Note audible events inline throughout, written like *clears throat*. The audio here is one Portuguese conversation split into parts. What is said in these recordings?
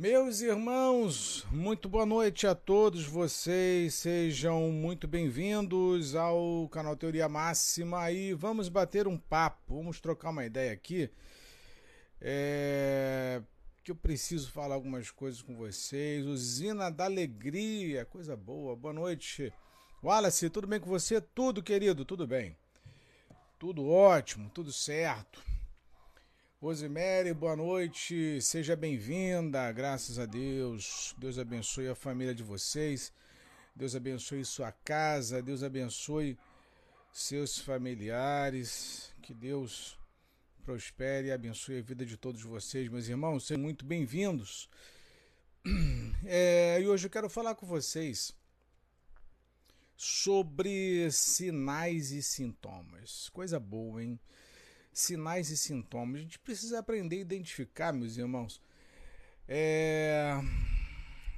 Meus irmãos, muito boa noite a todos vocês, sejam muito bem-vindos ao canal Teoria Máxima e vamos bater um papo, vamos trocar uma ideia aqui. É... Que eu preciso falar algumas coisas com vocês. Usina da Alegria, coisa boa, boa noite. Wallace, tudo bem com você? Tudo, querido, tudo bem. Tudo ótimo, tudo certo. Rosemary, boa noite, seja bem-vinda, graças a Deus. Deus abençoe a família de vocês, Deus abençoe sua casa, Deus abençoe seus familiares, que Deus prospere e abençoe a vida de todos vocês, meus irmãos, sejam muito bem-vindos. *clears throat* É, e hoje eu quero falar com vocês sobre sinais e sintomas. Coisa boa, hein? Sinais e sintomas. A gente precisa aprender a identificar, meus irmãos, é,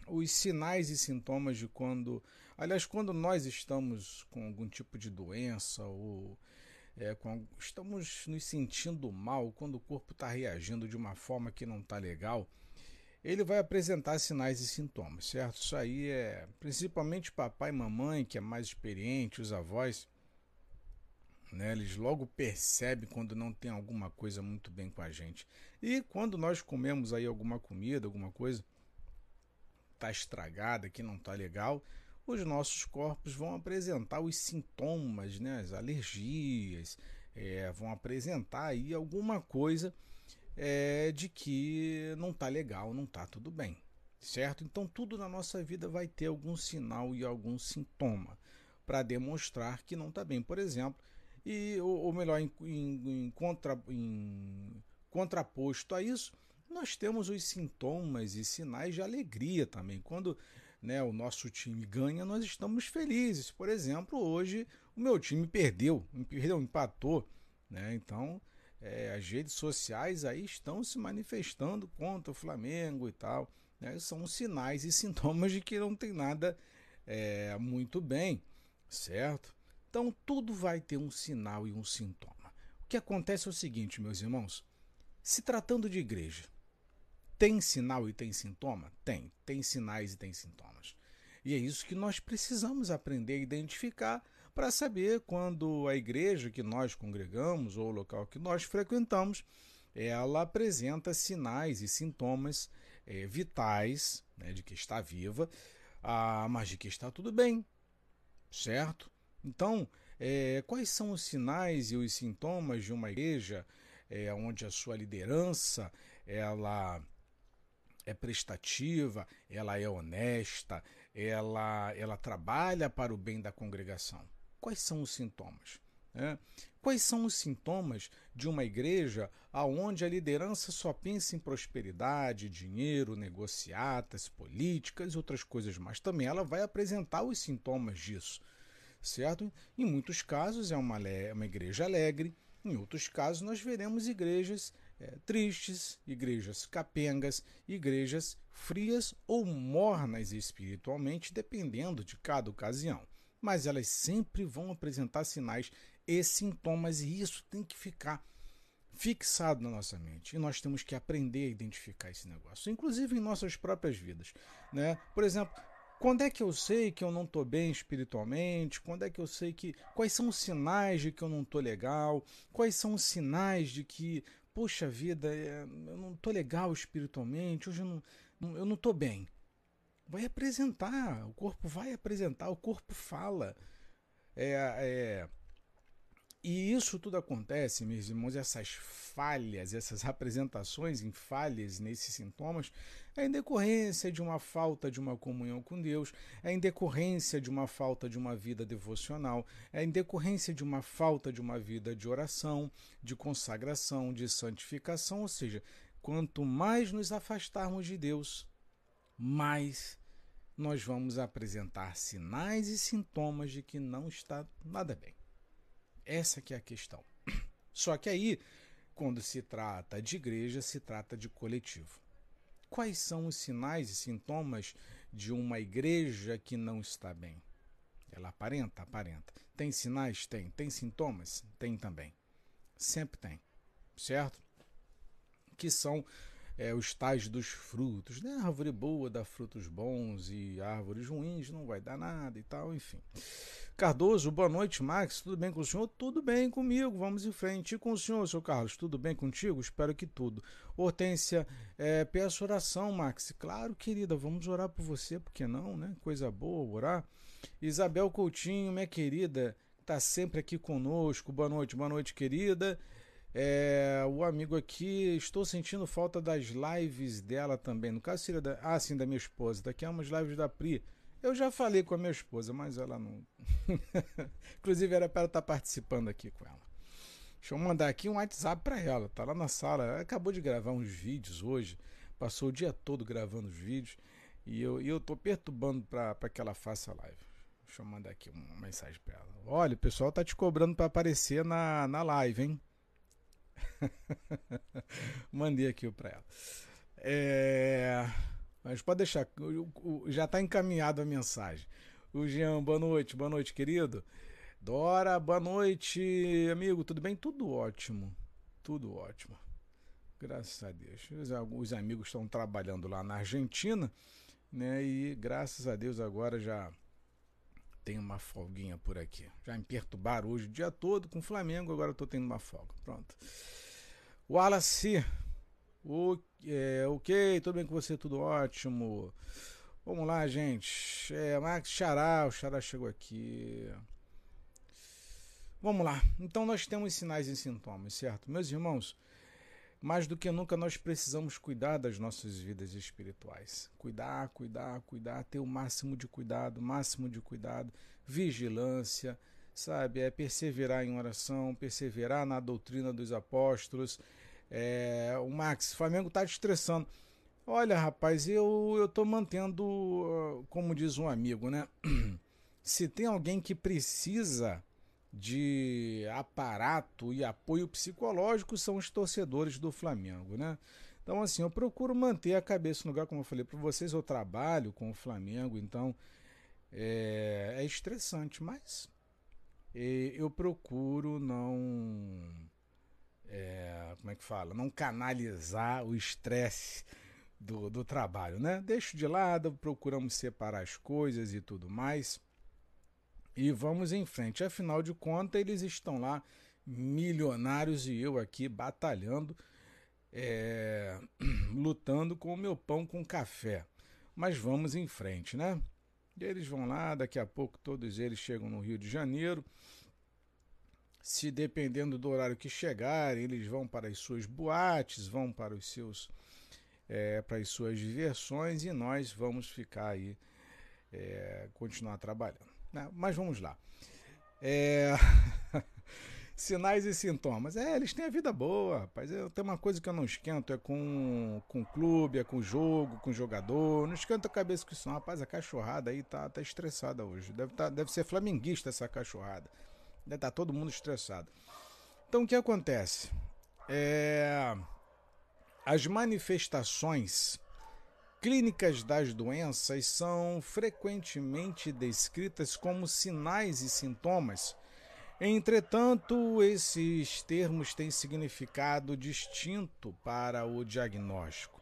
os sinais e sintomas de quando. Aliás, quando nós estamos com algum tipo de doença ou é, com, estamos nos sentindo mal, quando o corpo está reagindo de uma forma que não está legal, ele vai apresentar sinais e sintomas, certo? Isso aí é principalmente papai e mamãe, que é mais experiente, os avós né? Eles logo percebem quando não tem alguma coisa muito bem com a gente. E quando nós comemos aí alguma comida, alguma coisa está estragada, que não está legal, os nossos corpos vão apresentar os sintomas, né? as alergias, é, vão apresentar aí alguma coisa é, de que não está legal, não está tudo bem, certo? Então tudo na nossa vida vai ter algum sinal e algum sintoma para demonstrar que não está bem. Por exemplo, e, ou, ou melhor, em, em, em, contra, em contraposto a isso, nós temos os sintomas e sinais de alegria também. Quando né, o nosso time ganha, nós estamos felizes. Por exemplo, hoje o meu time perdeu, perdeu empatou. Né? Então, é, as redes sociais aí estão se manifestando contra o Flamengo e tal. Né? São sinais e *laughs* sintomas de que não tem nada é, muito bem, certo? Então tudo vai ter um sinal e um sintoma. O que acontece é o seguinte, meus irmãos: se tratando de igreja, tem sinal e tem sintoma? Tem, tem sinais e tem sintomas. E é isso que nós precisamos aprender a identificar para saber quando a igreja que nós congregamos ou o local que nós frequentamos ela apresenta sinais e sintomas é, vitais né, de que está viva, ah, mas de que está tudo bem, certo? Então, é, quais são os sinais e os sintomas de uma igreja é, onde a sua liderança ela é prestativa, ela é honesta, ela, ela trabalha para o bem da congregação? Quais são os sintomas? É? Quais são os sintomas de uma igreja aonde a liderança só pensa em prosperidade, dinheiro, negociatas, políticas e outras coisas mais? Também ela vai apresentar os sintomas disso certo? Em muitos casos é uma, uma igreja alegre, em outros casos nós veremos igrejas é, tristes, igrejas capengas, igrejas frias ou mornas espiritualmente, dependendo de cada ocasião. Mas elas sempre vão apresentar sinais e sintomas, e isso tem que ficar fixado na nossa mente. E nós temos que aprender a identificar esse negócio, inclusive em nossas próprias vidas. Né? Por exemplo, quando é que eu sei que eu não estou bem espiritualmente? Quando é que eu sei que. Quais são os sinais de que eu não estou legal? Quais são os sinais de que, poxa vida, é, eu não estou legal espiritualmente? Hoje eu não, eu não estou bem. Vai apresentar, o corpo vai apresentar, o corpo fala. É, é, e isso tudo acontece, meus irmãos, essas falhas, essas apresentações em falhas nesses sintomas, é em decorrência de uma falta de uma comunhão com Deus, é em decorrência de uma falta de uma vida devocional, é em decorrência de uma falta de uma vida de oração, de consagração, de santificação, ou seja, quanto mais nos afastarmos de Deus, mais nós vamos apresentar sinais e sintomas de que não está nada bem. Essa que é a questão. Só que aí, quando se trata de igreja, se trata de coletivo. Quais são os sinais e sintomas de uma igreja que não está bem? Ela aparenta? Aparenta. Tem sinais? Tem. Tem sintomas? Tem também. Sempre tem. Certo? Que são é, os tais dos frutos, né? Árvore boa dá frutos bons e árvores ruins não vai dar nada e tal, enfim. Cardoso, boa noite, Max. Tudo bem com o senhor? Tudo bem comigo, vamos em frente. E com o senhor, seu Carlos, tudo bem contigo? Espero que tudo. Hortência, é, peço oração, Max. Claro, querida, vamos orar por você, por que não, né? Coisa boa, orar. Isabel Coutinho, minha querida, está sempre aqui conosco. Boa noite, boa noite, querida. É, o amigo aqui, estou sentindo falta das lives dela também. No caso seria da, ah, sim, da minha esposa. Daqui a umas lives da Pri. Eu já falei com a minha esposa, mas ela não. *laughs* Inclusive era para ela estar tá participando aqui com ela. Deixa eu mandar aqui um WhatsApp para ela. Tá lá na sala. Ela acabou de gravar uns vídeos hoje. Passou o dia todo gravando os vídeos. E eu, e eu tô perturbando para que ela faça live. Deixa eu mandar aqui uma mensagem para ela. Olha, o pessoal tá te cobrando para aparecer na, na live, hein? *laughs* Mandei aqui para ela. É... Mas pode deixar, já está encaminhada a mensagem. O Jean, boa noite, boa noite, querido. Dora, boa noite, amigo, tudo bem? Tudo ótimo, tudo ótimo. Graças a Deus. Os amigos estão trabalhando lá na Argentina, né? E graças a Deus agora já tem uma folguinha por aqui. Já me perturbaram hoje o dia todo com o Flamengo, agora estou tendo uma folga. Pronto. Wallace, o, é, ok, tudo bem com você? Tudo ótimo. Vamos lá, gente. É, Max Xará, o Xará chegou aqui. Vamos lá. Então nós temos sinais e sintomas, certo? Meus irmãos, mais do que nunca nós precisamos cuidar das nossas vidas espirituais. Cuidar, cuidar, cuidar, ter o máximo de cuidado, máximo de cuidado, vigilância, sabe? É perseverar em oração, perseverar na doutrina dos apóstolos. É, o Max, o Flamengo tá te estressando. Olha, rapaz, eu, eu mantendo, ah, como diz um amigo, né? *clears throat* Se tem alguém que precisa de aparato e apoio psicológico são os torcedores do Flamengo, né? Então, assim, eu procuro manter a cabeça no lugar, como eu falei para vocês, eu trabalho com o Flamengo, então é, é estressante, mas é, eu procuro não. É, como é que fala? Não canalizar o estresse do, do trabalho, né? Deixo de lado, procuramos separar as coisas e tudo mais e vamos em frente. Afinal de contas, eles estão lá, milionários, e eu aqui batalhando, é, *clears throat* lutando com o meu pão com café. Mas vamos em frente, né? E eles vão lá, daqui a pouco todos eles chegam no Rio de Janeiro. Se dependendo do horário que chegarem, eles vão para as suas boates, vão para os seus é, para as suas diversões e nós vamos ficar aí é, continuar trabalhando. Né? Mas vamos lá. É... *laughs* Sinais e sintomas. É, eles têm a vida boa, rapaz. Eu, tem uma coisa que eu não esquento, é com, com clube, é com jogo, com jogador. Não esquento a cabeça com isso, não. Rapaz, a cachorrada aí tá, tá estressada hoje. Deve, tá, deve ser flamenguista essa cachorrada. Deve tá todo mundo estressado. Então o que acontece? É... As manifestações clínicas das doenças são frequentemente descritas como sinais e sintomas. Entretanto, esses termos têm significado distinto para o diagnóstico.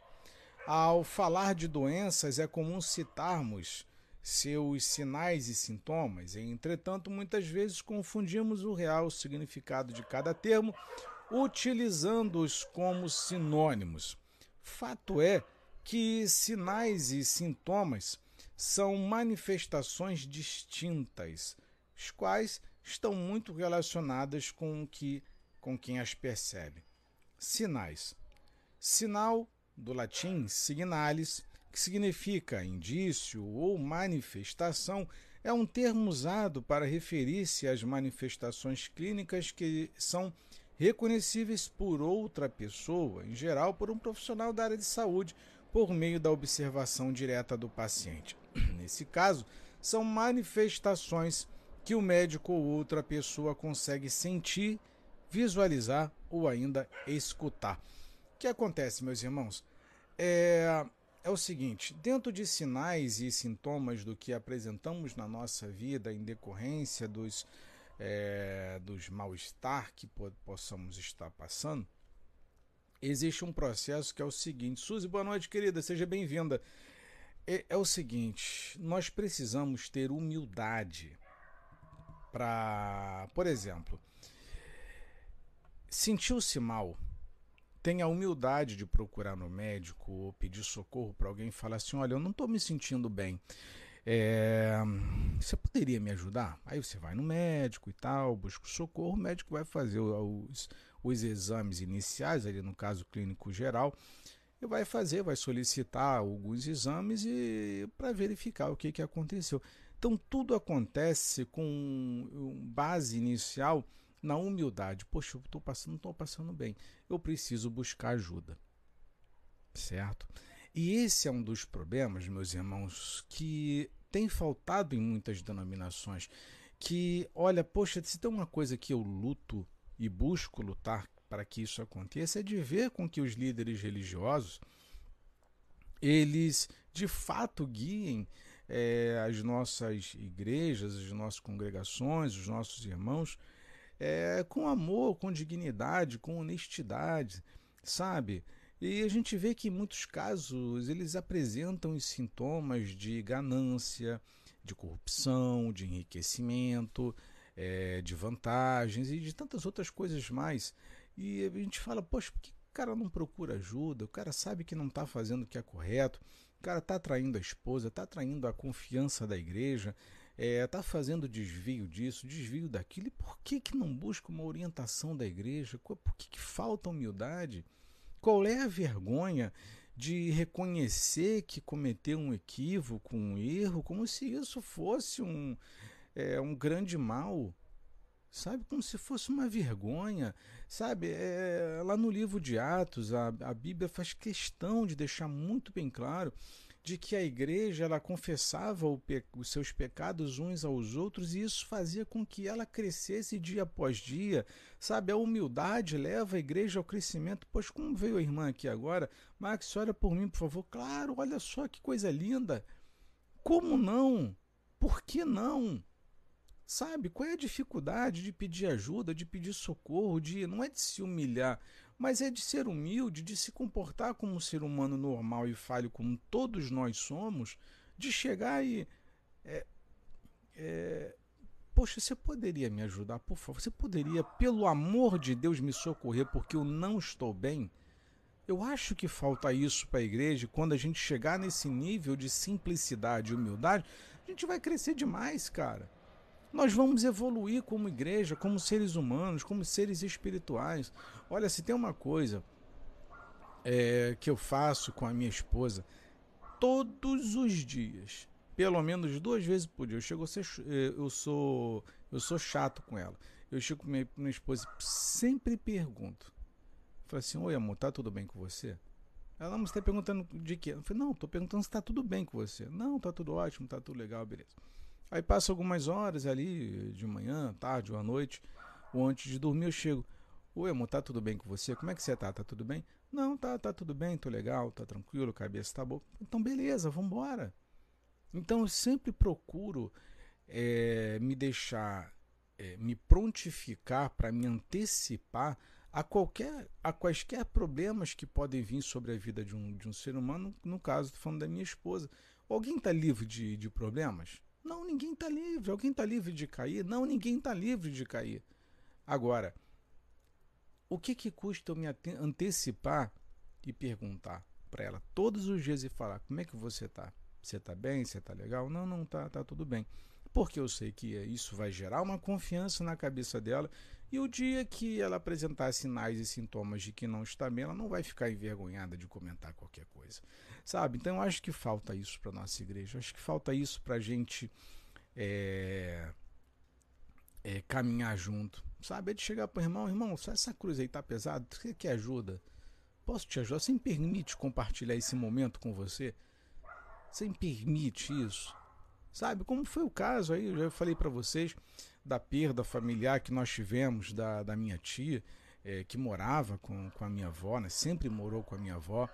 Ao falar de doenças, é comum citarmos seus sinais e sintomas, entretanto, muitas vezes confundimos o real significado de cada termo, utilizando-os como sinônimos. Fato é que sinais e sintomas são manifestações distintas, as quais estão muito relacionadas com que com quem as percebe. Sinais. Sinal do latim signalis, que significa indício ou manifestação, é um termo usado para referir-se às manifestações clínicas que são reconhecíveis por outra pessoa, em geral por um profissional da área de saúde por meio da observação direta do paciente. *clears throat* Nesse caso, são manifestações que o médico ou outra pessoa consegue sentir, visualizar ou ainda escutar. O que acontece, meus irmãos? É, é o seguinte: dentro de sinais e sintomas do que apresentamos na nossa vida em decorrência dos, é, dos mal-estar que possamos estar passando, existe um processo que é o seguinte. Suzy, boa noite, querida, seja bem-vinda. É, é, o seguinte, nós precisamos ter humildade para, por exemplo, sentiu-se mal, tenha a humildade de procurar no médico ou pedir socorro para alguém e falar assim: olha, eu não estou me sentindo bem. É, você poderia me ajudar? Aí você vai no médico e tal, busca o socorro, o médico vai fazer os, os exames iniciais, ali no caso clínico geral, e vai fazer, vai solicitar alguns exames e para verificar o que, que aconteceu. Então tudo acontece com base inicial na humildade. Poxa, eu estou passando, não estou passando bem. Eu preciso buscar ajuda. Certo? E esse é um dos problemas, meus irmãos, que tem faltado em muitas denominações. Que, olha, poxa, se tem uma coisa que eu luto e busco lutar para que isso aconteça, é de ver com que os líderes religiosos eles de fato guiem é, as nossas igrejas, as nossas congregações, os nossos irmãos é, com amor, com dignidade, com honestidade, sabe? E a gente vê que em muitos casos eles apresentam os sintomas de ganância, de corrupção, de enriquecimento, é, de vantagens e de tantas outras coisas mais. E a gente fala, poxa, por que o cara não procura ajuda? O cara sabe que não está fazendo o que é correto, o cara está traindo a esposa, está traindo a confiança da igreja, está é, tá fazendo desvio disso, desvio daquilo. E por que, que não busca uma orientação da igreja? Por que, que falta humildade? Qual é a vergonha de reconhecer que cometeu um equívoco, um erro, como se isso fosse um, é, um grande mal? Sabe, como se fosse uma vergonha, sabe? É, lá no livro de Atos, a, a Bíblia faz questão de deixar muito bem claro de que a igreja ela confessava os seus pecados uns aos outros e isso fazia com que ela crescesse dia após dia, sabe? A humildade leva a igreja ao crescimento. Pois como veio a irmã aqui agora, Max, olha por mim, por favor. Claro, olha só que coisa linda. Como não? Por que não? Sabe, qual é a dificuldade de pedir ajuda, de pedir socorro, de não é de se humilhar, mas é de ser humilde, de se comportar como um ser humano normal e falho, como todos nós somos, de chegar e. É, é, Poxa, você poderia me ajudar, por favor? Você poderia, pelo amor de Deus, me socorrer porque eu não estou bem? Eu acho que falta isso para a igreja. Quando a gente chegar nesse nível de simplicidade e humildade, a gente vai crescer demais, cara nós vamos evoluir como igreja, como seres humanos, como seres espirituais. Olha, se tem uma coisa é, que eu faço com a minha esposa todos os dias, pelo menos duas vezes por dia. Eu chego ser, é, eu sou, eu sou chato com ela. Eu chego com minha, minha esposa sempre pergunto. Falei assim, oi amor, tá tudo bem com você? Ela não está perguntando de quê? Eu falei, não, estou perguntando se está tudo bem com você. Não, tá tudo ótimo, tá tudo legal, beleza. Aí passa algumas horas ali, de manhã, tarde ou à noite, ou antes de dormir, eu chego. Oi, amor, tá tudo bem com você? Como é que você tá? Tá tudo bem? Não, tá, tá tudo bem, tô legal, tá tranquilo, cabeça tá boa. Então, beleza, vambora. Então, eu sempre procuro é, me deixar, é, me prontificar para me antecipar a qualquer, a quaisquer problemas que podem vir sobre a vida de um, de um ser humano. No caso, tô falando da minha esposa. Alguém está livre de, de problemas? Não, ninguém está livre. Alguém está livre de cair? Não, ninguém está livre de cair. Agora, o que, que custa eu me antecipar e perguntar para ela todos os dias e falar: como é que você está? Você está bem? Você está legal? Não, não tá, tá tudo bem. Porque eu sei que isso vai gerar uma confiança na cabeça dela e o dia que ela apresentar sinais e sintomas de que não está bem, ela não vai ficar envergonhada de comentar qualquer coisa. Sabe? Então eu acho que falta isso para nossa igreja. Eu acho que falta isso para a gente é, é, caminhar junto. Sabe? É de chegar para o irmão, irmão, essa cruz aí tá pesada, você quer ajuda? Posso te ajudar? Você me permite compartilhar esse momento com você? Você me permite isso? Sabe? Como foi o caso aí, eu já falei para vocês da perda familiar que nós tivemos da, da minha tia, é, que morava com, com a minha avó, né? sempre morou com a minha avó.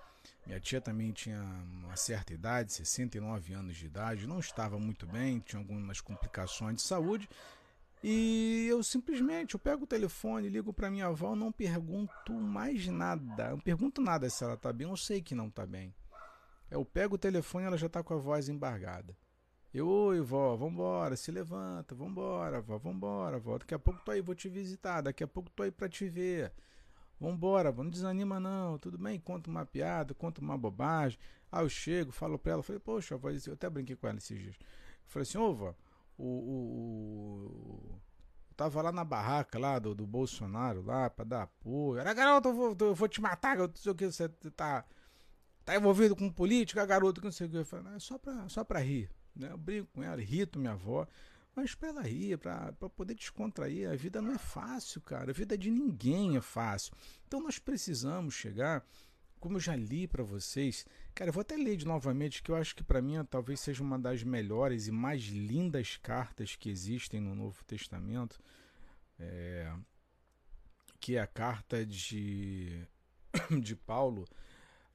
Minha tia também tinha uma certa idade, 69 anos de idade, não estava muito bem, tinha algumas complicações de saúde. E eu simplesmente eu pego o telefone, ligo para minha avó, não pergunto mais nada. Não pergunto nada se ela tá bem, eu sei que não tá bem. Eu pego o telefone, ela já tá com a voz embargada. Eu, oi, vó, vambora, se levanta, vambora, vó, vambora, vó. Daqui a pouco tô aí, vou te visitar, daqui a pouco tô aí pra te ver. Vambora, não desanima não, tudo bem? Conta uma piada, conta uma bobagem. Aí eu chego, falo pra ela, falei, poxa, vó, eu até brinquei com ela esses dias. Eu falei assim, ô, vó, o, o, o tava lá na barraca lá do, do Bolsonaro lá pra dar apoio. Era garoto, eu vou, eu vou te matar, eu não sei o que, você tá, tá envolvido com política, garoto, que não sei o que. Eu falei, é só pra, só pra rir. Né? Eu brinco com ela, irrito minha avó. Mas rir, pra, pra poder descontrair. A vida não é fácil, cara. A vida de ninguém é fácil. Então nós precisamos chegar, como eu já li para vocês. Cara, eu vou até ler de novamente, que eu acho que para mim talvez seja uma das melhores e mais lindas cartas que existem no Novo Testamento. É, que é a carta de, *coughs* de Paulo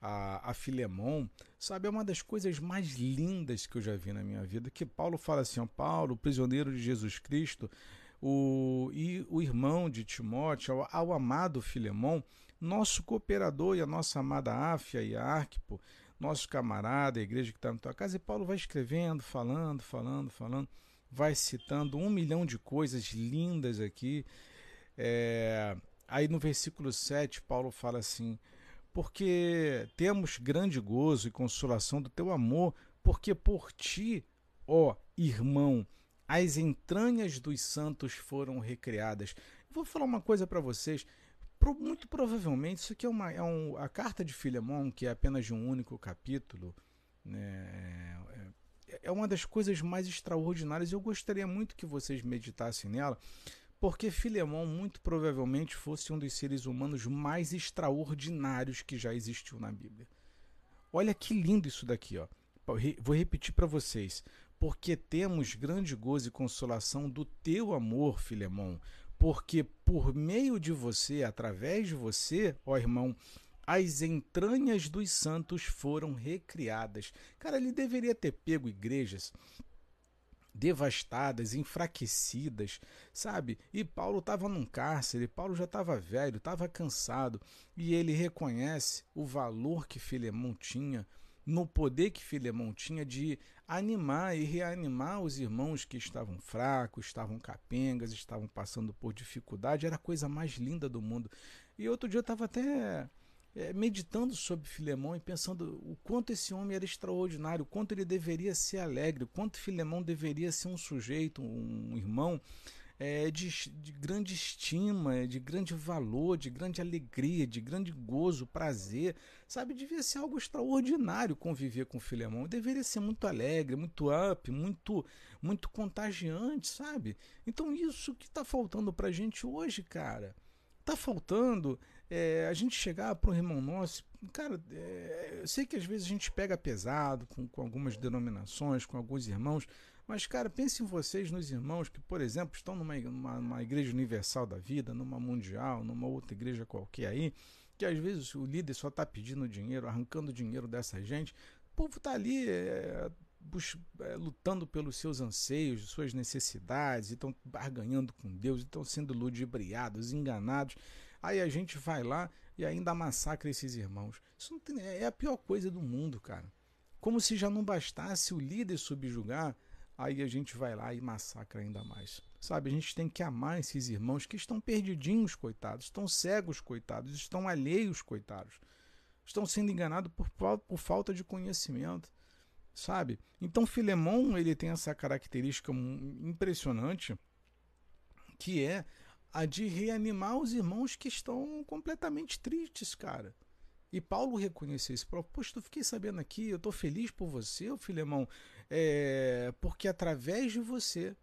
a, a Filemon, sabe, é uma das coisas mais lindas que eu já vi na minha vida, que Paulo fala assim, ó, Paulo, prisioneiro de Jesus Cristo, o, e o irmão de Timóteo, ao, ao amado Filemon, nosso cooperador e a nossa amada Áfia e Arquipo, nosso camarada, a igreja que está na tua casa, e Paulo vai escrevendo, falando, falando, falando, vai citando um milhão de coisas lindas aqui. É, aí no versículo 7, Paulo fala assim: porque temos grande gozo e consolação do teu amor, porque por ti, ó irmão, as entranhas dos santos foram recriadas. vou falar uma coisa para vocês. Muito provavelmente, isso aqui é, uma, é um, a carta de Filemon, que é apenas de um único capítulo, né, é, é uma das coisas mais extraordinárias. Eu gostaria muito que vocês meditassem nela, porque Filemão muito provavelmente fosse um dos seres humanos mais extraordinários que já existiu na Bíblia. Olha que lindo isso daqui, ó. Vou repetir para vocês. Porque temos grande gozo e consolação do teu amor, Filemão, porque por meio de você, através de você, ó irmão, as entranhas dos santos foram recriadas. Cara, ele deveria ter pego igrejas devastadas, enfraquecidas, sabe? E Paulo estava num cárcere, Paulo já estava velho, estava cansado, e ele reconhece o valor que Filemão tinha, no poder que Filemão tinha de animar e reanimar os irmãos que estavam fracos, estavam capengas, estavam passando por dificuldade, era a coisa mais linda do mundo. E outro dia eu estava até é, meditando sobre Filemão e pensando o quanto esse homem era extraordinário, o quanto ele deveria ser alegre, o quanto Filemão deveria ser um sujeito, um irmão é, de, de grande estima, de grande valor, de grande alegria, de grande gozo, prazer, sabe? Devia ser algo extraordinário conviver com Filemão, deveria ser muito alegre, muito up, muito, muito contagiante, sabe? Então isso que está faltando para gente hoje, cara. Tá faltando é, a gente chegar para um irmão nosso, cara, é, eu sei que às vezes a gente pega pesado com, com algumas denominações, com alguns irmãos, mas, cara, pense em vocês, nos irmãos que, por exemplo, estão numa, numa, igreja universal da vida, numa mundial, numa outra igreja qualquer aí, que às vezes o líder só está pedindo dinheiro, arrancando dinheiro dessa gente. O povo está ali é, é, lutando pelos seus anseios, suas necessidades, estão barganhando com Deus, estão sendo ludibriados, enganados. Aí a gente vai lá e ainda massacra esses irmãos. Isso tem, é a pior coisa do mundo, cara. Como se já não bastasse o líder subjugar, aí a gente vai lá e massacra ainda mais. Sabe, a gente tem que amar esses irmãos que estão perdidinhos, coitados, estão cegos, coitados, estão alheios, coitados. Estão sendo enganados por, por falta de conhecimento, sabe? Então Filemão, ele tem essa característica impressionante que é a de reanimar os irmãos que estão completamente tristes, cara. E Paulo reconheceu. Poxa, eu fiquei sabendo aqui, eu estou feliz por você, Filemão, é, porque através de você,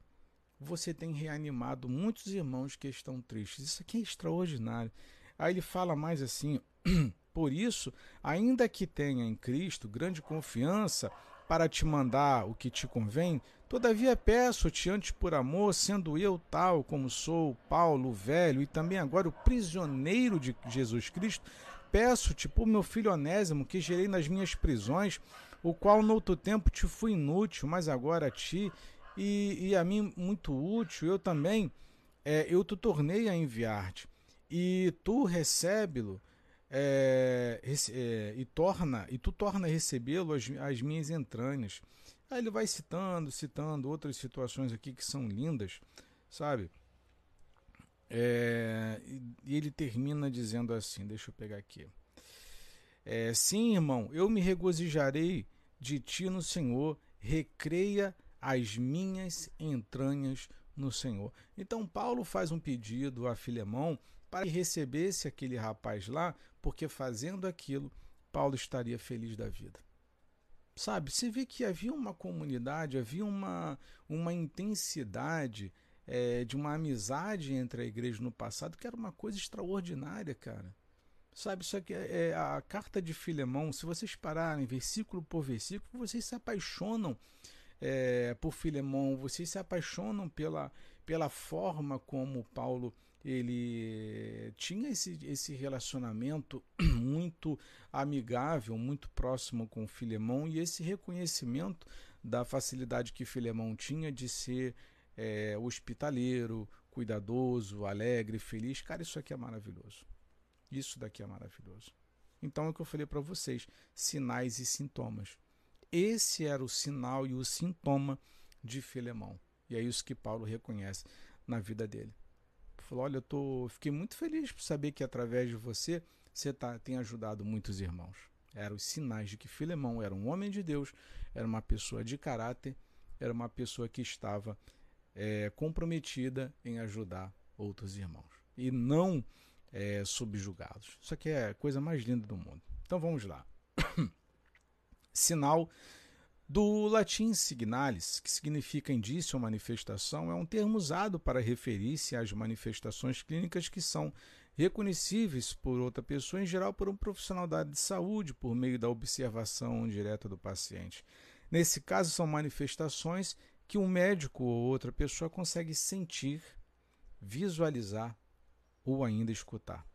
você tem reanimado muitos irmãos que estão tristes. Isso aqui é extraordinário. Aí ele fala mais assim: *clears throat* por isso, ainda que tenha em Cristo grande confiança para te mandar o que te convém, Todavia peço-te antes por amor, sendo eu tal como sou, Paulo, velho, e também agora o prisioneiro de Jesus Cristo, peço-te por meu filho Onésimo, que gerei nas minhas prisões, o qual no outro tempo te fui inútil, mas agora a ti e, e a mim muito útil, eu também, é, eu te tornei a enviar-te, e tu recebe-lo, é, é, e torna e tu torna recebê-lo as, as minhas entranhas. Aí ele vai citando, citando outras situações aqui que são lindas, sabe? É, e ele termina dizendo assim: deixa eu pegar aqui. É, Sim, irmão, eu me regozijarei de ti no Senhor, recreia as minhas entranhas no Senhor. Então, Paulo faz um pedido a Filemão para que recebesse aquele rapaz lá, porque fazendo aquilo, Paulo estaria feliz da vida. Sabe, você vê que havia uma comunidade, havia uma, uma intensidade é, de uma amizade entre a igreja no passado que era uma coisa extraordinária, cara. Sabe, isso aqui é, a carta de Filemão. Se vocês pararem versículo por versículo, vocês se apaixonam é, por Filemão, vocês se apaixonam pela, pela forma como Paulo ele tinha esse, esse relacionamento *clears throat* muito amigável, muito próximo com Filemão e esse reconhecimento da facilidade que Filemão tinha de ser é, hospitaleiro, cuidadoso, alegre, feliz. Cara, isso aqui é maravilhoso. Isso daqui é maravilhoso. Então é o que eu falei para vocês: sinais e sintomas. Esse era o sinal e o sintoma de Filemão. E é isso que Paulo reconhece na vida dele. Falou: Olha, eu tô, fiquei muito feliz por saber que através de você você tá, tem ajudado muitos irmãos. Eram os sinais de que Filemão era um homem de Deus, era uma pessoa de caráter, era uma pessoa que estava é, comprometida em ajudar outros irmãos. E não é, subjugados. Isso aqui é a coisa mais linda do mundo. Então vamos lá. *coughs* Sinal do latim signalis, que significa indício ou manifestação, é um termo usado para referir-se às manifestações clínicas que são reconhecíveis por outra pessoa, em geral por um profissional da área de saúde, por meio da observação direta do paciente. Nesse caso, são manifestações que um médico ou outra pessoa consegue sentir, visualizar ou ainda escutar.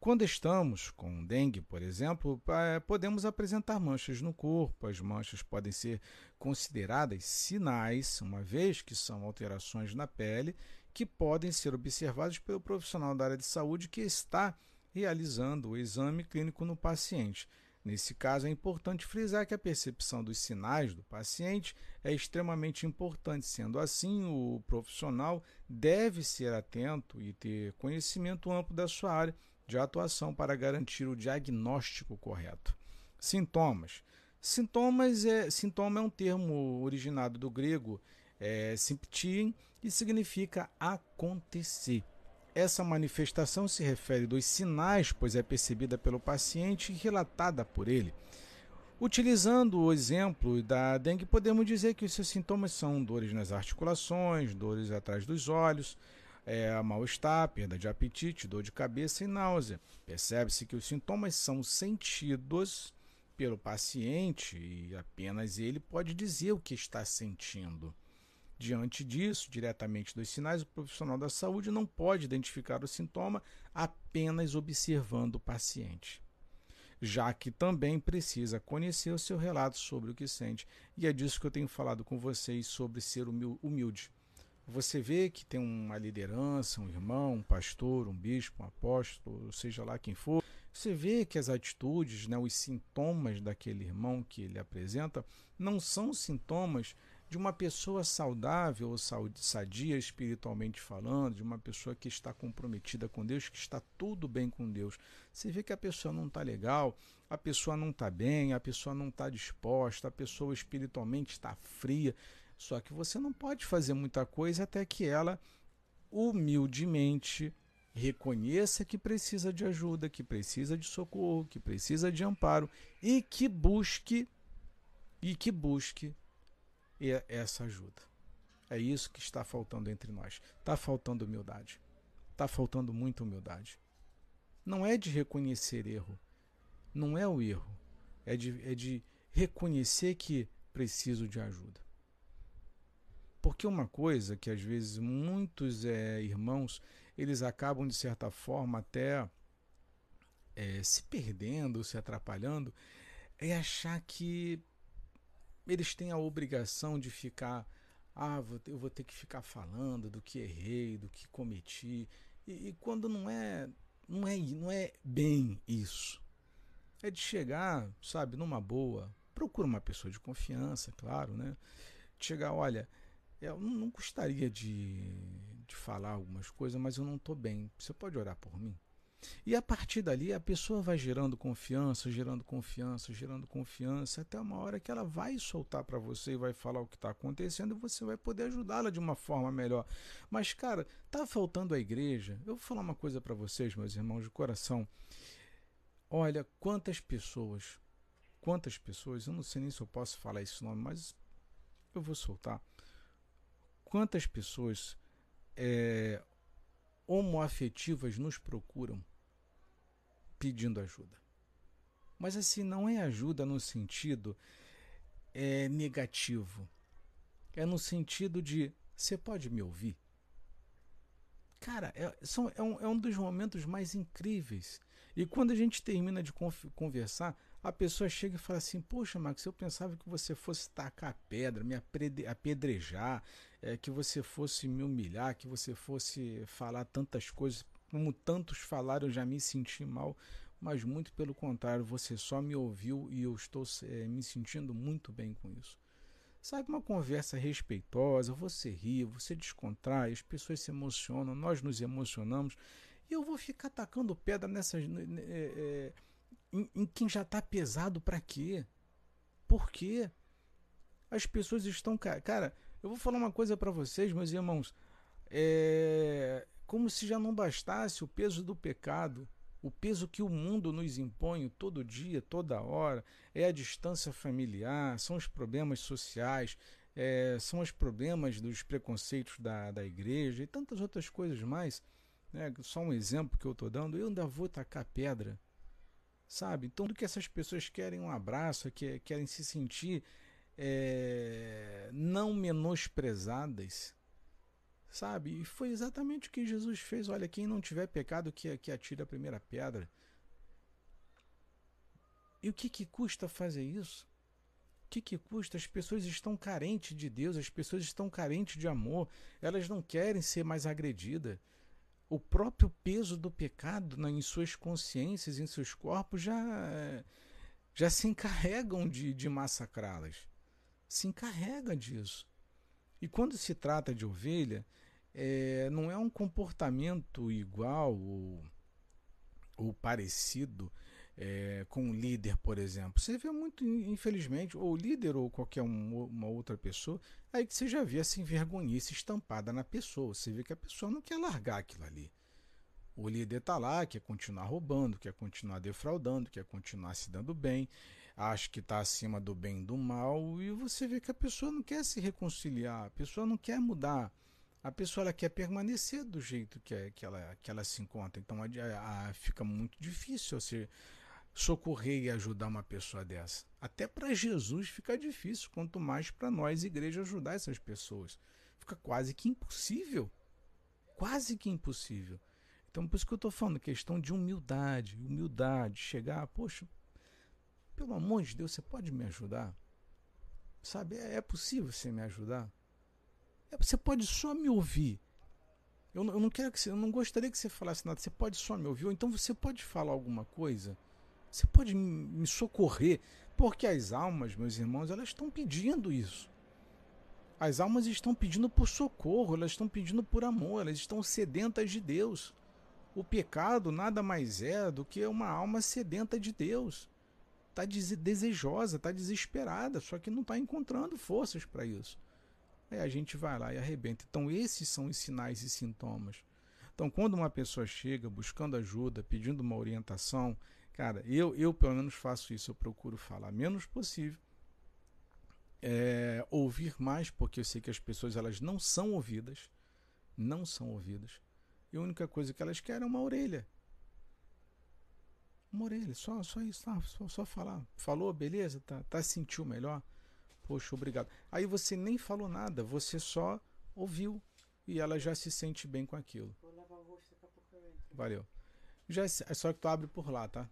Quando estamos com dengue, por exemplo, podemos apresentar manchas no corpo. As manchas podem ser consideradas sinais, uma vez que são alterações na pele que podem ser observadas pelo profissional da área de saúde que está realizando o exame clínico no paciente. Nesse caso, é importante frisar que a percepção dos sinais do paciente é extremamente importante. Sendo assim, o profissional deve ser atento e ter conhecimento amplo da sua área de atuação para garantir o diagnóstico correto. Sintomas. Sintomas é, sintoma é um termo originado do grego é, symptien e significa acontecer. Essa manifestação se refere dos sinais, pois é percebida pelo paciente e relatada por ele. Utilizando o exemplo da dengue, podemos dizer que os seus sintomas são dores nas articulações, dores atrás dos olhos, é, mal-estar, perda de apetite, dor de cabeça e náusea. Percebe-se que os sintomas são sentidos pelo paciente e apenas ele pode dizer o que está sentindo. Diante disso, diretamente dos sinais, o profissional da saúde não pode identificar o sintoma apenas observando o paciente, já que também precisa conhecer o seu relato sobre o que sente. E é disso que eu tenho falado com vocês sobre ser humilde. Você vê que tem uma liderança, um irmão, um pastor, um bispo, um apóstolo, seja lá quem for. Você vê que as atitudes, né, os sintomas daquele irmão que ele apresenta, não são sintomas de uma pessoa saudável ou sadia espiritualmente falando, de uma pessoa que está comprometida com Deus, que está tudo bem com Deus. Você vê que a pessoa não está legal, a pessoa não está bem, a pessoa não está disposta, a pessoa espiritualmente está fria. Só que você não pode fazer muita coisa até que ela humildemente reconheça que precisa de ajuda, que precisa de socorro, que precisa de amparo e que busque e que busque essa ajuda. É isso que está faltando entre nós. Está faltando humildade. Está faltando muita humildade. Não é de reconhecer erro. Não é o erro. É de, é de reconhecer que preciso de ajuda. Porque uma coisa que às vezes muitos é, irmãos eles acabam de certa forma até é, se perdendo, se atrapalhando, é achar que eles têm a obrigação de ficar ah, eu vou ter que ficar falando do que errei, do que cometi. E, e quando não é, não é, não é bem isso. É de chegar, sabe, numa boa. Procura uma pessoa de confiança, claro, né? Chegar, olha, eu não gostaria de, de falar algumas coisas, mas eu não estou bem. Você pode orar por mim? E a partir dali a pessoa vai gerando confiança, gerando confiança, gerando confiança, até uma hora que ela vai soltar para você e vai falar o que está acontecendo e você vai poder ajudá-la de uma forma melhor. Mas, cara, tá faltando a igreja. Eu vou falar uma coisa para vocês, meus irmãos de coração. Olha, quantas pessoas, quantas pessoas, eu não sei nem se eu posso falar esse nome, mas eu vou soltar. Quantas pessoas é, homoafetivas nos procuram pedindo ajuda. Mas assim, não é ajuda no sentido é, negativo. É no sentido de você pode me ouvir? Cara, é, são, é, um, é um dos momentos mais incríveis. E quando a gente termina de conversar, a pessoa chega e fala assim: Poxa, Max, eu pensava que você fosse tacar pedra, me apedrejar, é, que você fosse me humilhar, que você fosse falar tantas coisas. Como tantos falaram, eu já me senti mal, mas muito pelo contrário, você só me ouviu e eu estou é, me sentindo muito bem com isso. Sabe, uma conversa respeitosa, você ri, você descontrai, as pessoas se emocionam, nós nos emocionamos, e eu vou ficar tacando pedra nessas. É, em, em quem já está pesado para quê? Por quê? As pessoas estão. Cara, eu vou falar uma coisa para vocês, meus irmãos. É como se já não bastasse o peso do pecado, o peso que o mundo nos impõe todo dia, toda hora, é a distância familiar, são os problemas sociais, é, são os problemas dos preconceitos da, da igreja e tantas outras coisas mais. Né? Só um exemplo que eu estou dando, eu ainda vou tacar pedra sabe? Então, do que essas pessoas querem um abraço, que, querem se sentir é, não menosprezadas, sabe? E foi exatamente o que Jesus fez. Olha, quem não tiver pecado, que, que atire a primeira pedra. E o que, que custa fazer isso? O que, que custa? As pessoas estão carentes de Deus, as pessoas estão carentes de amor, elas não querem ser mais agredidas o próprio peso do pecado né, em suas consciências, em seus corpos, já, já se encarregam de, de massacrá-las. Se encarrega disso. E quando se trata de ovelha, é, não é um comportamento igual ou, ou parecido é, com o líder, por exemplo. Você vê muito, infelizmente, ou líder ou qualquer um, uma outra pessoa, aí que você já vê essa envergonhice estampada na pessoa. Você vê que a pessoa não quer largar aquilo ali. O líder está lá, quer continuar roubando, quer continuar defraudando, quer continuar se dando bem, acha que está acima do bem e do mal, e você vê que a pessoa não quer se reconciliar, a pessoa não quer mudar. A pessoa ela quer permanecer do jeito que, é, que, ela, que ela se encontra. Então a, a, fica muito difícil você socorrer e ajudar uma pessoa dessa. Até para Jesus fica difícil, quanto mais para nós, igreja, ajudar essas pessoas. Fica quase que impossível. Quase que impossível. Então, por isso que eu estou falando, questão de humildade, humildade, chegar, poxa, pelo amor de Deus, você pode me ajudar? Sabe, é, é possível você me ajudar? É, você pode só me ouvir. Eu, eu não quero que você, eu não gostaria que você falasse nada. Você pode só me ouvir, ou então você pode falar alguma coisa você pode me socorrer, porque as almas, meus irmãos, elas estão pedindo isso. As almas estão pedindo por socorro, elas estão pedindo por amor, elas estão sedentas de Deus. O pecado nada mais é do que uma alma sedenta de Deus. Está desejosa, está desesperada, só que não está encontrando forças para isso. Aí a gente vai lá e arrebenta. Então, esses são os sinais e sintomas. Então, quando uma pessoa chega buscando ajuda, pedindo uma orientação, Cara, eu, eu pelo menos faço isso, eu procuro falar menos possível. É, ouvir mais, porque eu sei que as pessoas elas não são ouvidas. Não são ouvidas. E a única coisa que elas querem é uma orelha. Uma orelha, só, só isso, tá, só, só falar. Falou, beleza? Tá, tá sentiu melhor? Poxa, obrigado. Aí você nem falou nada, você só ouviu e ela já se sente bem com aquilo. Valeu. Já, é só que tu abre por lá, tá?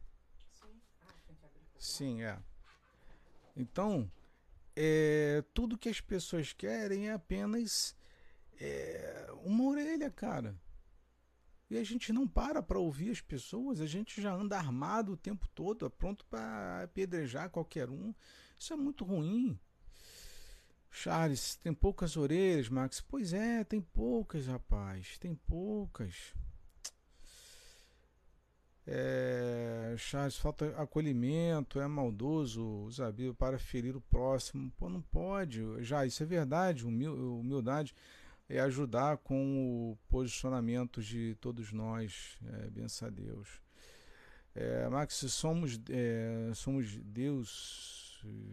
Sim, é. Então, é, tudo que as pessoas querem é apenas é, uma orelha, cara. E a gente não para para ouvir as pessoas, a gente já anda armado o tempo todo, pronto para apedrejar qualquer um. Isso é muito ruim. Charles, tem poucas orelhas, Max. Pois é, tem poucas, rapaz. Tem poucas. É, Charles, falta acolhimento, é maldoso, Zabio, para ferir o próximo. Pô, não pode. Já, isso é verdade. Humildade é ajudar com o posicionamento de todos nós. É, benção a Deus. É, Max, somos, é, somos Deus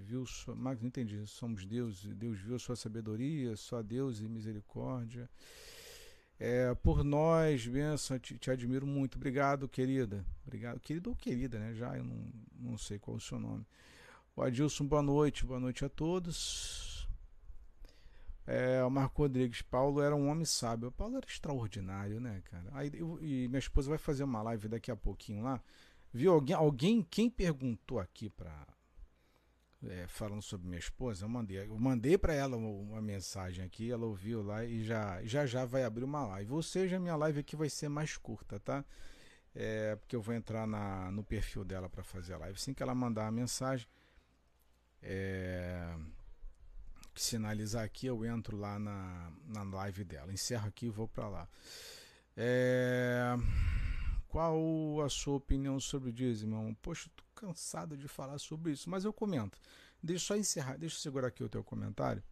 viu Max, não entendi, somos Deus, Deus viu a sua sabedoria, só Deus e misericórdia. É, por nós, benção, te, te, admiro muito. Obrigado, querida. Obrigado, querido ou querida, né? Já eu não, não sei qual é o seu nome. O Adilson, boa noite, boa noite a todos. É, o Marco Rodrigues, Paulo era um homem sábio. O Paulo era extraordinário, né, cara? Aí, eu, e minha esposa vai fazer uma live daqui a pouquinho lá. Viu alguém, alguém quem perguntou aqui para é, falando sobre minha esposa, eu mandei, eu mandei para ela uma, mensagem aqui, ela ouviu lá e já, já já vai abrir uma live. Ou seja, minha live aqui vai ser mais curta, tá? É, porque eu vou entrar na, no perfil dela para fazer a live. Assim que ela mandar a mensagem, é, que sinalizar aqui, eu entro lá na, na live dela. Encerro aqui e vou para lá. É, qual a sua opinião sobre o dízimo? Poxa, cansado de falar sobre isso, mas eu comento. Deixa eu só encerrar, deixa eu segurar aqui o teu comentário.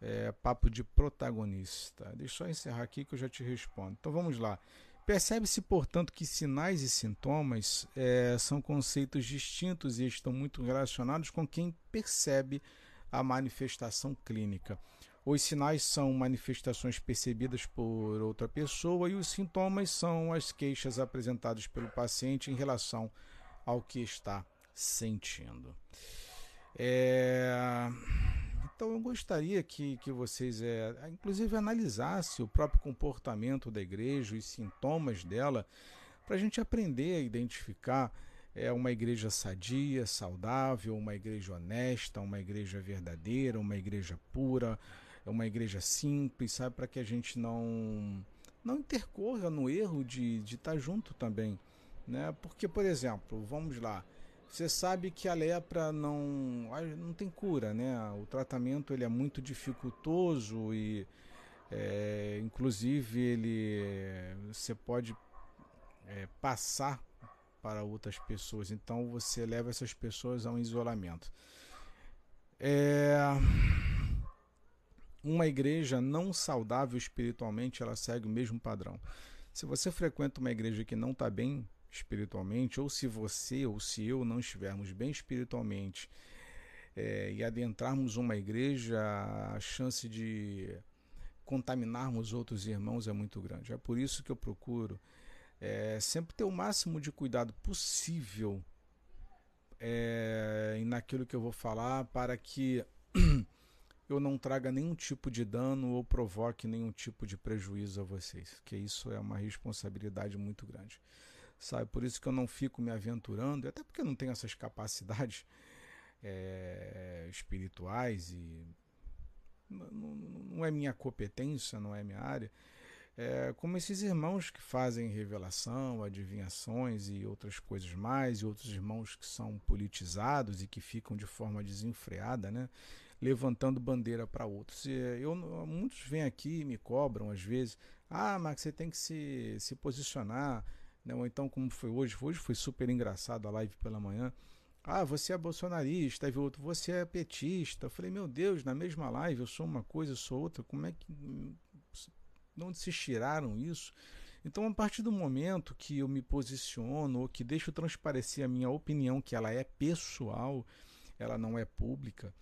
É, papo de protagonista. Deixa eu encerrar aqui que eu já te respondo. Então vamos lá. Percebe-se, portanto, que sinais e sintomas é, são conceitos distintos e estão muito relacionados com quem percebe a manifestação clínica. Os sinais são manifestações percebidas por outra pessoa e os sintomas são as queixas apresentadas pelo paciente em relação ao que está sentindo. É... Então eu gostaria que, que vocês, é, inclusive, analisassem o próprio comportamento da igreja, os sintomas dela, para a gente aprender a identificar é, uma igreja sadia, saudável, uma igreja honesta, uma igreja verdadeira, uma igreja pura, uma igreja simples, sabe? Para que a gente não não intercorra no erro de estar tá junto também, né? Porque, por exemplo, vamos lá, você sabe que a lepra não não tem cura, né? O tratamento ele é muito dificultoso e é, inclusive ele você pode é, passar para outras pessoas. Então você leva essas pessoas a um isolamento. É uma igreja não saudável espiritualmente, ela segue o mesmo padrão. Se você frequenta uma igreja que não está bem espiritualmente, ou se você ou se eu não estivermos bem espiritualmente é, e adentrarmos uma igreja, a chance de contaminarmos outros irmãos é muito grande. É por isso que eu procuro é, sempre ter o máximo de cuidado possível é, naquilo que eu vou falar para que *clears throat* eu não traga nenhum tipo de dano ou provoque nenhum tipo de prejuízo a vocês, que isso é uma responsabilidade muito grande. Sabe, por isso que eu não fico me aventurando, até porque eu não tenho essas capacidades é, espirituais e não, não, é minha competência, não é minha área. É, como esses irmãos que fazem revelação, adivinhações e outras coisas mais, e outros irmãos que são politizados e que ficam de forma desenfreada, né? levantando bandeira para outros. Eu, muitos vêm aqui e me cobram às vezes, ah, mas você tem que se, se posicionar, né? ou então como foi hoje, hoje foi super engraçado a live pela manhã, ah, você é bolsonarista, aí outro, você é petista. Eu falei, meu Deus, na mesma live eu sou uma coisa, eu sou outra, como é que. De onde se tiraram isso? Então, a partir do momento que eu me posiciono, ou que deixo transparecer a minha opinião, que ela é pessoal, ela não é pública,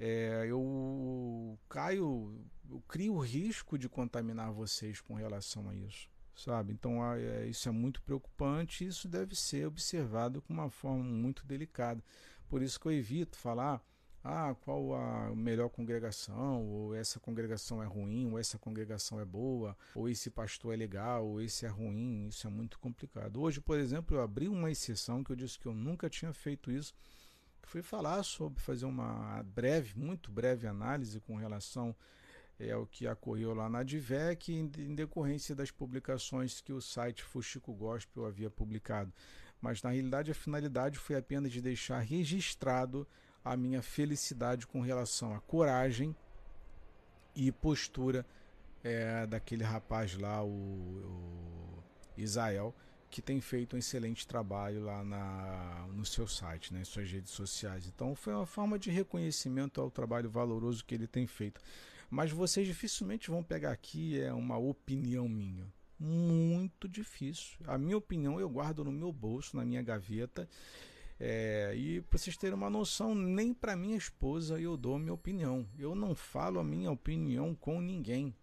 é, eu caio, eu crio o risco de contaminar vocês com relação a isso, sabe? Então é, isso é muito preocupante e isso deve ser observado com uma forma muito delicada. Por isso que eu evito falar ah, qual a melhor congregação, ou essa congregação é ruim, ou essa congregação é boa, ou esse pastor é legal, ou esse é ruim, isso é muito complicado. Hoje, por exemplo, eu abri uma exceção que eu disse que eu nunca tinha feito isso, fui falar sobre fazer uma breve, muito breve análise com relação é o que ocorreu lá na Advec em, em decorrência das publicações que o site Fuxico Gospel havia publicado. Mas na realidade a finalidade foi apenas de deixar registrado a minha felicidade com relação à coragem e postura é, daquele rapaz lá, o, o Israel, que tem feito um excelente trabalho lá na, no seu site, nas né, suas redes sociais. Então foi uma forma de reconhecimento ao trabalho valoroso que ele tem feito. Mas vocês dificilmente vão pegar aqui é uma opinião minha. Muito difícil. A minha opinião eu guardo no meu bolso, na minha gaveta. É, e para vocês terem uma noção, nem para minha esposa eu dou minha opinião. Eu não falo a minha opinião com ninguém.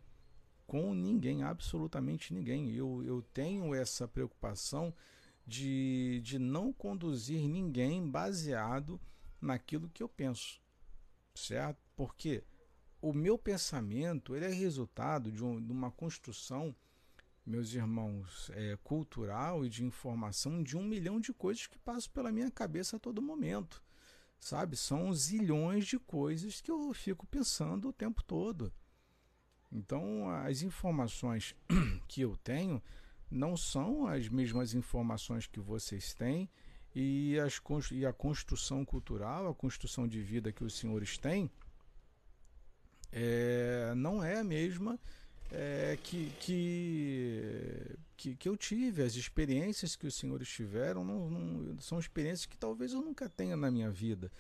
Com ninguém, absolutamente ninguém. Eu, eu tenho essa preocupação de, de não conduzir ninguém baseado naquilo que eu penso. Certo? Porque o meu pensamento ele é resultado de, um, de uma construção, meus irmãos, é, cultural e de informação de um milhão de coisas que passam pela minha cabeça a todo momento. Sabe? São zilhões de coisas que eu fico pensando o tempo todo. Então, as informações *clears throat* que eu tenho não são as mesmas informações que vocês têm e, as, e a construção cultural, a construção de vida que os senhores têm é, não é a mesma é, que, que, que, que, eu tive. As experiências que os senhores tiveram não, não, são experiências que talvez eu nunca tenha na minha vida.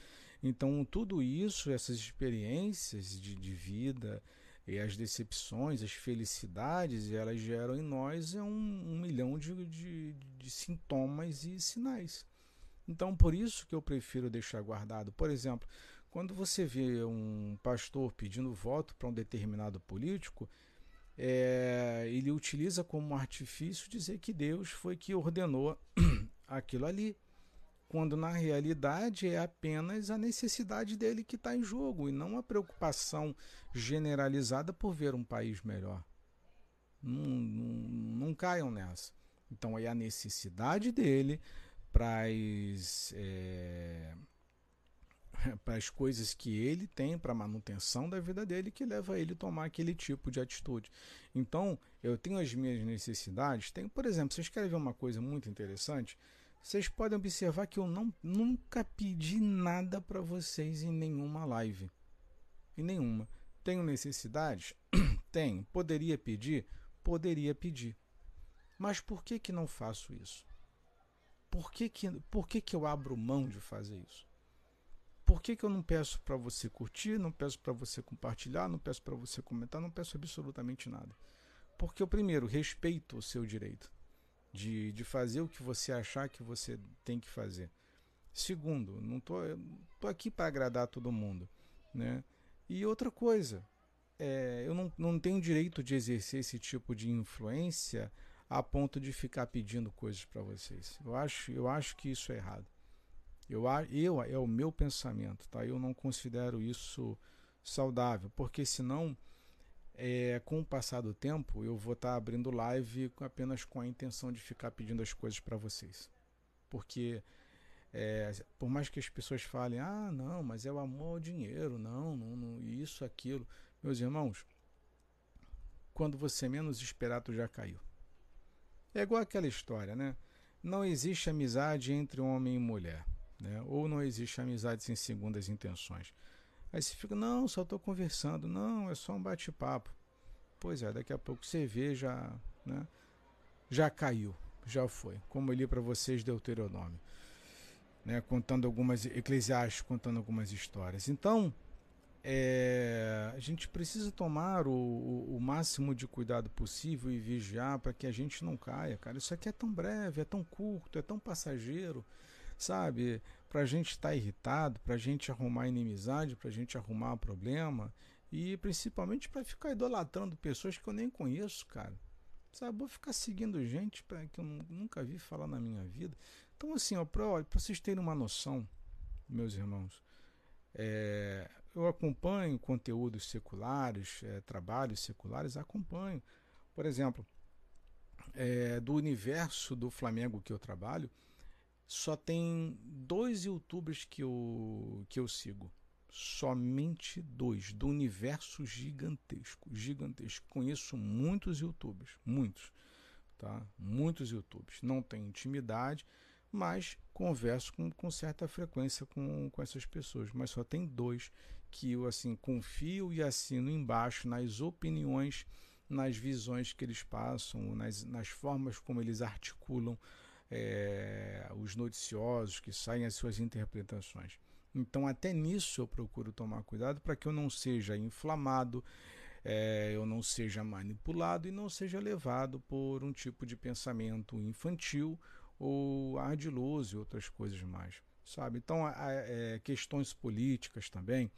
Então, tudo isso, essas experiências de, de vida, e as decepções, as felicidades, elas geram em nós é um, um milhão de, de, de sintomas e sinais. Então, por isso que eu prefiro deixar guardado. Por exemplo, quando você vê um pastor pedindo voto para um determinado político, é, ele utiliza como artifício dizer que Deus foi que ordenou *clears throat* aquilo ali, quando na realidade é apenas a necessidade dele que está em jogo e não a preocupação generalizada por ver um país melhor. Não, não, não caiam nessa. Então é a necessidade dele para as. É, *laughs* para as coisas que ele tem para manutenção da vida dele que leva ele a tomar aquele tipo de atitude. Então, eu tenho as minhas necessidades. Tenho, por exemplo, vocês querem ver uma coisa muito interessante? Vocês podem observar que eu não, nunca pedi nada para vocês em nenhuma live. Em nenhuma. Tenho necessidades? *clears throat* Tenho. Poderia pedir? Poderia pedir. Mas por que, que não faço isso? Por que, que, por que, que eu abro mão de fazer isso? Por que, que eu não peço para você curtir, não peço para você compartilhar, não peço para você comentar, não peço absolutamente nada? Porque eu, primeiro, respeito o seu direito de, de fazer o que você achar que você tem que fazer. Segundo, não tô, tô aqui para agradar todo mundo. Né? E outra coisa, é, eu não, não tenho direito de exercer esse tipo de influência a ponto de ficar pedindo coisas para vocês. Eu acho, eu acho que isso é errado. Eu, eu é o meu pensamento, tá? Eu não considero isso saudável, porque senão, é, com o passar do tempo, eu vou estar tá abrindo live apenas com a intenção de ficar pedindo as coisas para vocês, porque é, por mais que as pessoas falem, ah, não, mas é o amor ao dinheiro, não, não, não, isso, aquilo, meus irmãos, quando você menos esperar, tu já caiu. É igual aquela história, né? Não existe amizade entre homem e mulher né? ou não existe amizade sem segundas intenções. Aí você fica, não, só estou conversando, não, é só um bate-papo. Pois é, daqui a pouco você vê, já, né, já caiu, já foi. Como eu li para vocês Deuteronômio, né, contando algumas, Eclesiastes contando algumas histórias. Então, é, a gente precisa tomar o, o, o, máximo de cuidado possível e vigiar para que a gente não caia, cara. Isso aqui é tão breve, é tão curto, é tão passageiro sabe? Para a gente estar tá irritado, para a gente arrumar inimizade, para a gente arrumar problema e principalmente para ficar idolatrando pessoas que eu nem conheço, cara. Sabe, vou ficar seguindo gente que eu nunca vi falar na minha vida. Então, assim, para vocês terem uma noção, meus irmãos, é, eu acompanho conteúdos seculares, é, trabalhos seculares, acompanho. Por exemplo, é, do universo do Flamengo que eu trabalho, só tem dois youtubers que eu, que eu sigo. Somente dois, do universo gigantesco. Gigantesco. Conheço muitos youtubers, muitos. Tá? Muitos youtubers. Não tenho intimidade, mas converso com, com certa frequência com, com essas pessoas. Mas só tem dois que eu assim confio e assino embaixo nas opiniões, nas visões que eles passam, nas, nas formas como eles articulam é, os noticiosos que saem as suas interpretações. Então, até nisso eu procuro tomar cuidado para que eu não seja inflamado, é, eu não seja manipulado e não seja levado por um tipo de pensamento infantil ou ardiloso e outras coisas mais. Sabe? Então, é, questões políticas também,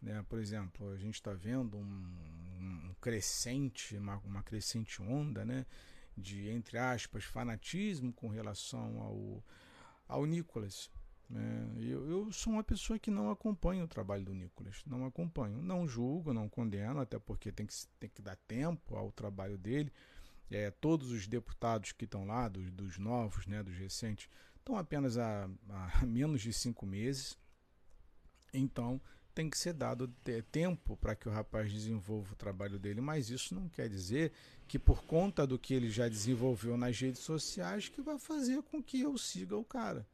né? por exemplo, a gente está vendo um, um crescente, uma, uma crescente onda, né? De, entre aspas, fanatismo com relação ao, ao Nicolas. Né? Eu, eu sou uma pessoa que não acompanha o trabalho do Nicolas, não acompanho, não julgo, não condeno, até porque tem que, tem que dar tempo ao trabalho dele. É, todos os deputados que estão lá, dos, dos novos, né, dos recentes, estão apenas há, há *laughs* menos de cinco meses. Então, tem que ser dado tempo para que o rapaz desenvolva o trabalho dele, mas isso não quer dizer que por conta do que ele já desenvolveu nas redes sociais que vai fazer com que eu siga o cara.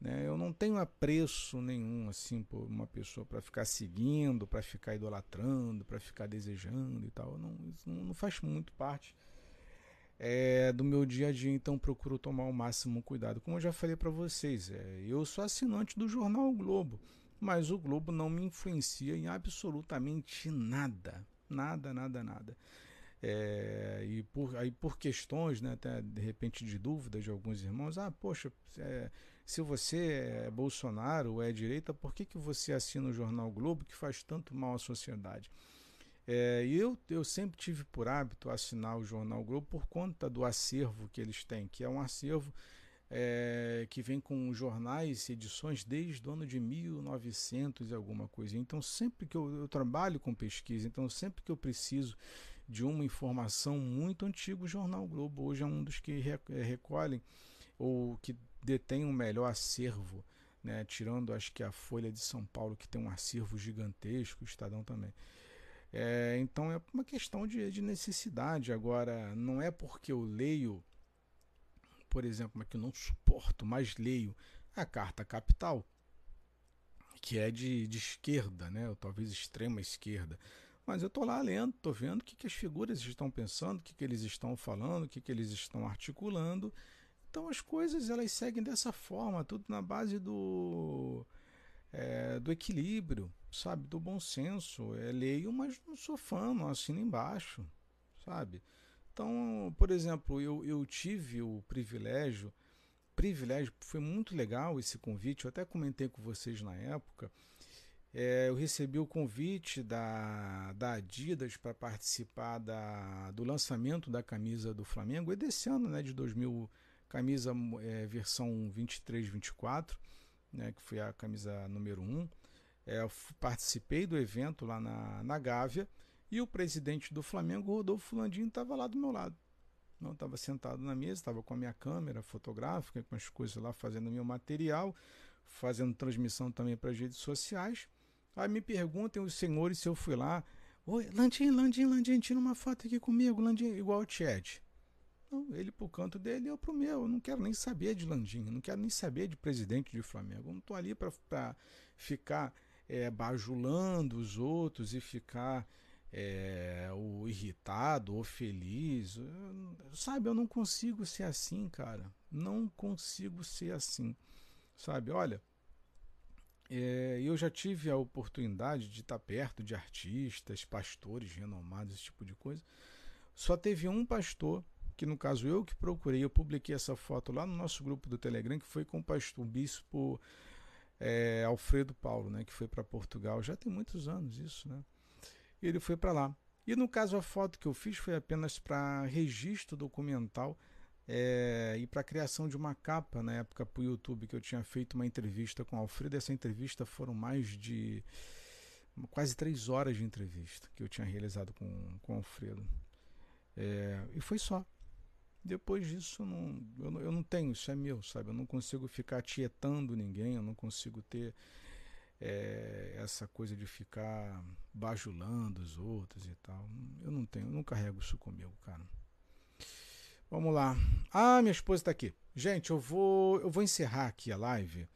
Né? Eu não tenho apreço nenhum assim por uma pessoa para ficar seguindo, para ficar idolatrando, para ficar desejando e tal. Não, isso não faz muito parte é, do meu dia a dia, então procuro tomar o máximo cuidado. Como eu já falei para vocês, é, eu sou assinante do jornal o Globo mas o Globo não me influencia em absolutamente nada. Nada, nada, nada. É, e por, aí por questões, né, até de repente de dúvidas de alguns irmãos, ah, poxa, é, se você é Bolsonaro ou é direita, por que, que você assina o Jornal Globo que faz tanto mal à sociedade? É, eu, eu sempre tive por hábito assinar o Jornal Globo por conta do acervo que eles têm, que é um acervo é, que vem com jornais e edições desde o ano de 1900 e alguma coisa. Então, sempre que eu, eu, trabalho com pesquisa, então sempre que eu preciso de uma informação muito antiga, o Jornal Globo hoje é um dos que é, recolhem ou que detém um melhor acervo, né? tirando acho que a Folha de São Paulo, que tem um acervo gigantesco, o Estadão também. É, então é uma questão de, de necessidade. Agora, não é porque eu leio por exemplo, mas que eu não suporto, mais leio a Carta Capital, que é de, de esquerda, né? ou talvez extrema esquerda. Mas eu estou lá lendo, estou vendo o que, que as figuras estão pensando, o que, que eles estão falando, o que, que eles estão articulando. Então as coisas elas seguem dessa forma, tudo na base do, é, do equilíbrio, sabe? Do bom senso. É, leio, mas não sou fã, não assino embaixo, sabe? Então, por exemplo, eu, eu tive o privilégio, privilégio, foi muito legal esse convite, eu até comentei com vocês na época. É, eu recebi o convite da, da Adidas para participar da, do lançamento da camisa do Flamengo, e desse ano, né, de 2000, camisa é, versão 23-24, né, que foi a camisa número 1. É, participei do evento lá na, na Gávea e o presidente do Flamengo, Rodolfo Landim, estava lá do meu lado. Não estava sentado na mesa, estava com a minha câmera fotográfica, com as coisas lá, fazendo meu material, fazendo transmissão também para as redes sociais. Aí me perguntem os senhores se eu fui lá. Oi, Landim, Landim, Landim, tira uma foto aqui comigo, Landim, igual o Chat. Não, ele pro canto dele, eu pro meu. Eu não quero nem saber de Landim, não quero nem saber de presidente de Flamengo. Eu não estou ali para ficar é, bajulando os outros e ficar é, o irritado ou feliz. Sabe, eu não consigo ser assim, cara. Não consigo ser assim. Sabe, olha, é, eu já tive a oportunidade de estar perto de artistas, pastores renomados, esse tipo de coisa. Só teve um pastor, que no caso eu que procurei, eu publiquei essa foto lá no nosso grupo do Telegram, que foi com o pastor, o bispo é, Alfredo Paulo, né, que foi para Portugal. Já tem muitos anos isso, né? Ele foi para lá. E no caso, a foto que eu fiz foi apenas para registro documental é, e para criação de uma capa na época para o YouTube, que eu tinha feito uma entrevista com o Alfredo. Essa entrevista foram mais de quase três horas de entrevista que eu tinha realizado com, com o Alfredo. É, e foi só. Depois disso, não, eu, eu não tenho, isso é meu, sabe? Eu não consigo ficar tietando ninguém, eu não consigo ter é, essa coisa de ficar bajulando os outros e tal. Eu não tenho, eu não carrego isso comigo, cara. Vamos lá. Ah, minha esposa está aqui. Gente, eu vou, eu vou encerrar aqui a live